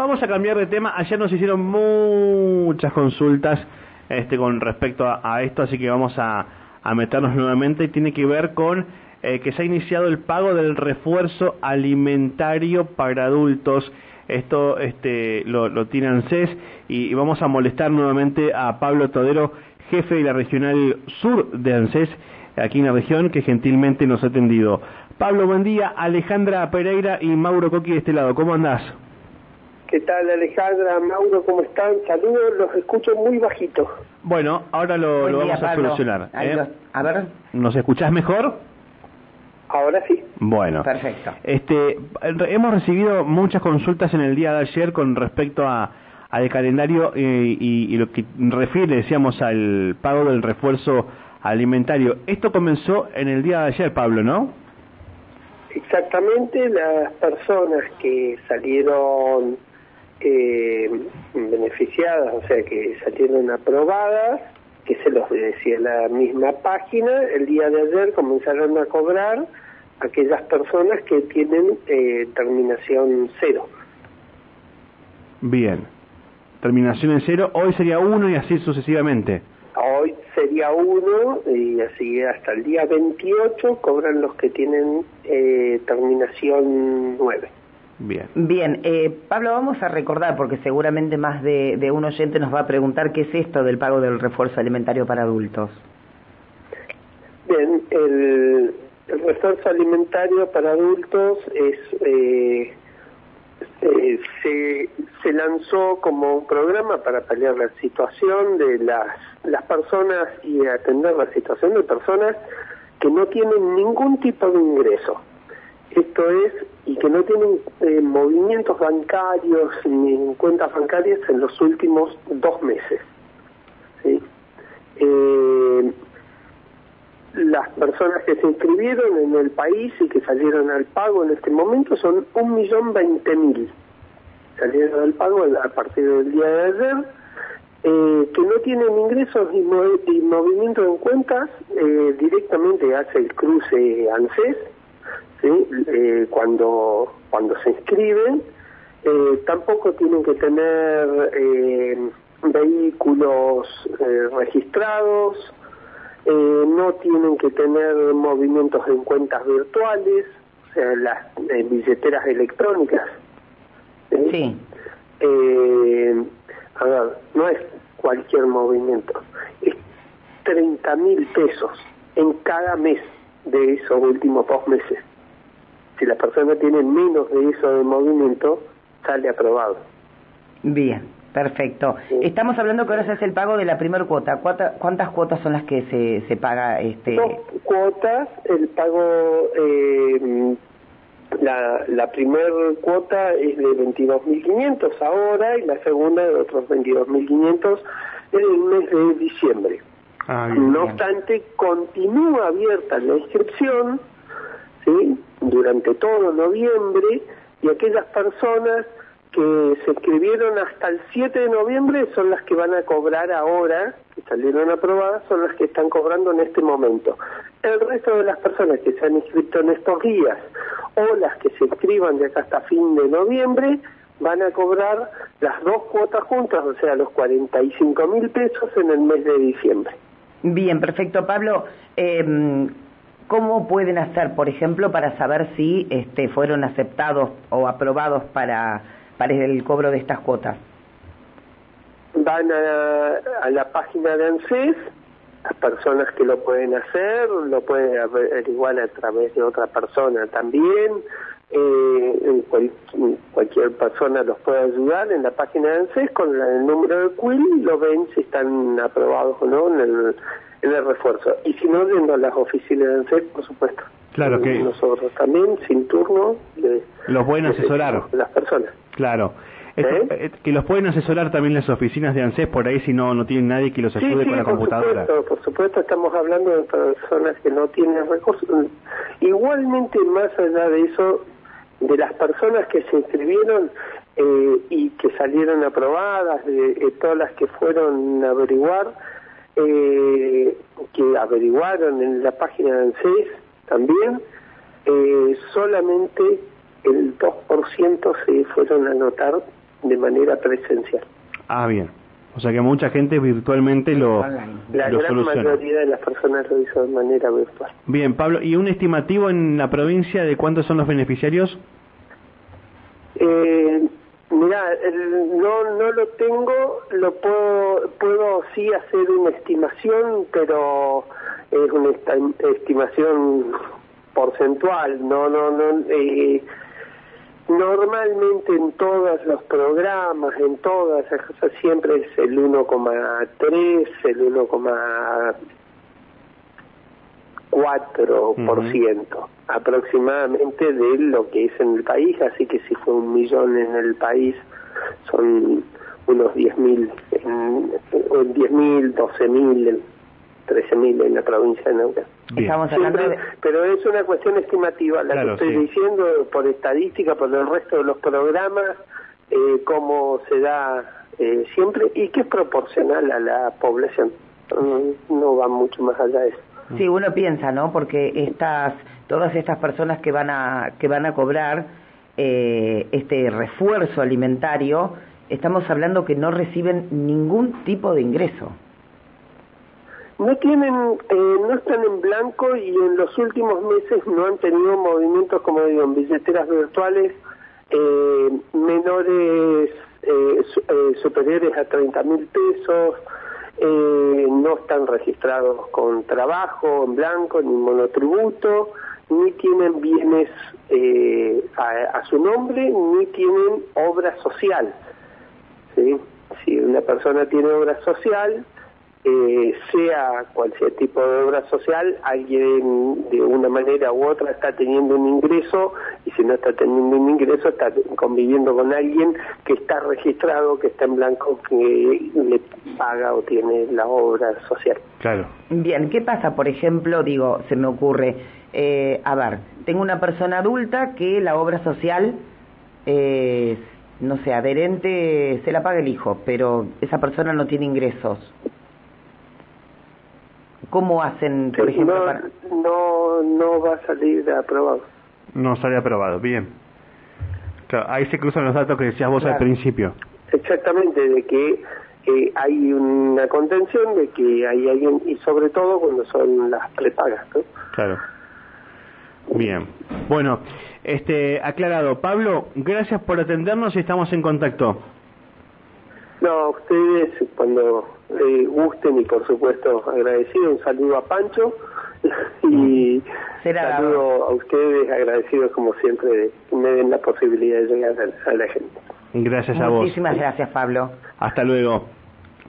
Vamos a cambiar de tema. Ayer nos hicieron muchas consultas este, con respecto a, esto, así que vamos a, meternos nuevamente. Y tiene que ver con eh, que se ha iniciado el pago del refuerzo alimentario para adultos. Esto este, lo, lo tiene ANSES y, vamos a molestar nuevamente a Pablo Todero, jefe de la regional sur de ANSES, aquí en la región, que gentilmente nos ha atendido. Pablo, buen día. Alejandra Pereira y Mauro Coqui de este lado. ¿Cómo andás? ¿Qué tal Alejandra, Mauro, cómo están? Saludos, los escucho muy bajito. Bueno, ahora lo, vamos a solucionar. ¿eh? A ver. ¿Nos escuchás mejor? Ahora sí. Bueno. Perfecto. Este, hemos recibido muchas consultas en el día de ayer con respecto a al calendario eh, y, lo que refiere, decíamos, al pago del refuerzo alimentario. Esto comenzó en el día de ayer, Pablo, ¿no? Exactamente, las personas que salieron eh, beneficiadas, o sea, que salieron aprobadas, que se los decía la misma página, el día de ayer comenzaron a cobrar aquellas personas que tienen eh, terminación cero. Bien, terminación en cero, hoy sería uno y así sucesivamente. Hoy sería uno y así hasta el día 28 cobran los que tienen eh, terminación 9. Bien. Bien, eh, Pablo, vamos a recordar, porque seguramente más de, un oyente nos va a preguntar qué es esto del pago del refuerzo alimentario para adultos. Bien, el, refuerzo alimentario para adultos es eh, eh, se, se lanzó como un programa para paliar la situación de las, las personas y atender la situación de personas que no tienen ningún tipo de ingreso. Esto es, y que no tienen eh, movimientos bancarios ni cuentas bancarias en los últimos dos meses. Eh, las personas que se inscribieron en el país y que salieron al pago en este momento son un millón veinte mil. Salieron al pago a partir del día de ayer, eh, que no tienen ingresos y, movimiento en cuentas, eh, directamente hace el cruce ANSES, ¿sí? Eh, cuando, cuando se inscriben, tampoco tienen que tener vehículos registrados, eh, no tienen que tener movimientos en cuentas virtuales, o sea, las billeteras electrónicas. Sí. Eh, a ver, no es cualquier movimiento, es 30 mil pesos en cada mes de esos últimos dos meses. Si la persona tiene menos de eso de movimiento, sale aprobado. Bien. Perfecto. Estamos hablando que ahora se hace el pago de la primera cuota. ¿Cuántas cuotas son las que se, se paga? este Dos cuotas. El pago, eh, la, la primera cuota es de 22.500 ahora y la segunda de otros 22.500 en el mes de diciembre. Ah, no obstante, continúa abierta la inscripción ¿sí? Durante todo noviembre y aquellas personas que se escribieron hasta el 7 de noviembre son las que van a cobrar ahora, que salieron aprobadas, son las que están cobrando en este momento. El resto de las personas que se han inscrito en estos días o las que se inscriban de acá hasta fin de noviembre van a cobrar las dos cuotas juntas, o sea, los 45 mil pesos en el mes de diciembre. Bien, perfecto. Pablo, eh, ¿cómo pueden hacer, por ejemplo, para saber si este, fueron aceptados o aprobados para el cobro de estas cuotas? Van a, la página de ANSES, las personas que lo pueden hacer, lo pueden averiguar a través de otra persona también, eh, cualquier persona los puede ayudar en la página de ANSES con el número de QUIL y lo ven si están aprobados o no en el, el refuerzo. Y si no, yendo a las oficinas de ANSES, por supuesto. Claro que... Nosotros también, sin turno. los pueden asesorar. las personas. Claro. ¿Eh? Eh, que los pueden asesorar también las oficinas de ANSES por ahí si no no tienen nadie que los ayude con la computadora. Supuesto, por supuesto, estamos hablando de personas que no tienen recursos. Igualmente, más allá de eso, de las personas que se inscribieron eh, y que salieron aprobadas, de, todas las que fueron a averiguar, que averiguaron en la página de ANSES también, solamente el 2% se fueron a anotar de manera presencial. Ah, bien. O sea que mucha gente virtualmente lo, La lo gran soluciona. mayoría de las personas lo hizo de manera virtual. Bien, Pablo, ¿y un estimativo en la provincia de cuántos son los beneficiarios? Eh, mira, no, no lo tengo, lo puedo, puedo sí hacer una estimación, pero es una estimación porcentual, no, no, no, eh, normalmente en todos los programas, en todas esas siempre es el 1,3, el 1,4% aproximadamente de lo que es en el país, así que si fue un millón en el país, son unos 10.000, en- en 10.000, 12.000, 13.000 en la provincia de Neuquén. Estamos hablando Siempre- de... pero es una cuestión estimativa, la Claro, que estoy sí. diciendo por estadística, por el resto de los programas, eh, cómo se da eh, siempre y que es proporcional a la población. No va mucho más allá de eso. Sí, uno piensa, ¿no? Porque estas, todas estas personas que van a, que van a cobrar eh, este refuerzo alimentario, estamos hablando que no reciben ningún tipo de ingreso. No tienen, eh, no están en blanco y en los últimos meses no han tenido movimientos, como digo, en billeteras virtuales eh, menores, eh, eh, superiores a 30 mil pesos, eh, no están registrados con trabajo en blanco ni monotributo, ni tienen bienes eh, a, a su nombre, ni tienen obra social. ¿sí? Si una persona tiene obra social, eh, sea cual sea el tipo de obra social, alguien de una manera u otra está teniendo un ingreso y si no está teniendo un ingreso está conviviendo con alguien que está registrado, que está en blanco, que le paga o tiene la obra social. Claro. Bien, ¿qué pasa, por ejemplo, digo, se me ocurre, eh, a ver, tengo una persona adulta que la obra social, eh, no sé, adherente, se la paga el hijo, pero esa persona no tiene ingresos. ¿Cómo hacen, por ejemplo, no, para... no, no va a salir aprobado. No sale aprobado. Bien. Claro, ahí se cruzan los datos que decías vos al principio. Exactamente, de que eh, hay una contención, de que hay alguien, y sobre todo cuando son las prepagas, ¿no? Claro. Bien. Bueno, este, aclarado. Pablo, gracias por atendernos y estamos en contacto. No, a ustedes cuando eh, gusten y por supuesto agradecido, un saludo a Pancho y Será saludo a ustedes agradecidos como siempre de que me den la posibilidad de llegar a, a la gente. Gracias a vos. Muchísimas gracias, Pablo. Hasta luego.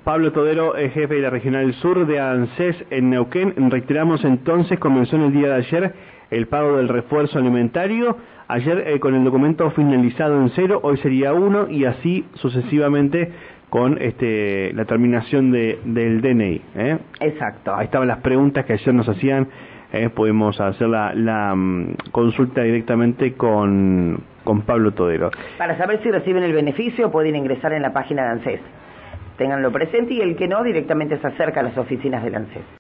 Pablo Todero, es jefe de la Regional Sur de ANSES en Neuquén. Reiteramos entonces, comenzó en el día de ayer el pago del refuerzo alimentario. Ayer eh, con el documento finalizado en cero, hoy sería uno y así sucesivamente con este, la terminación de, del DNI. ¿eh? Exacto. Ahí estaban las preguntas que ayer nos hacían. eh, podemos hacer la, la, mm, consulta directamente con, con Pablo Todero. Para saber si reciben el beneficio pueden ingresar en la página de ANSES. Ténganlo presente y el que no directamente se acerca a las oficinas del ANSES.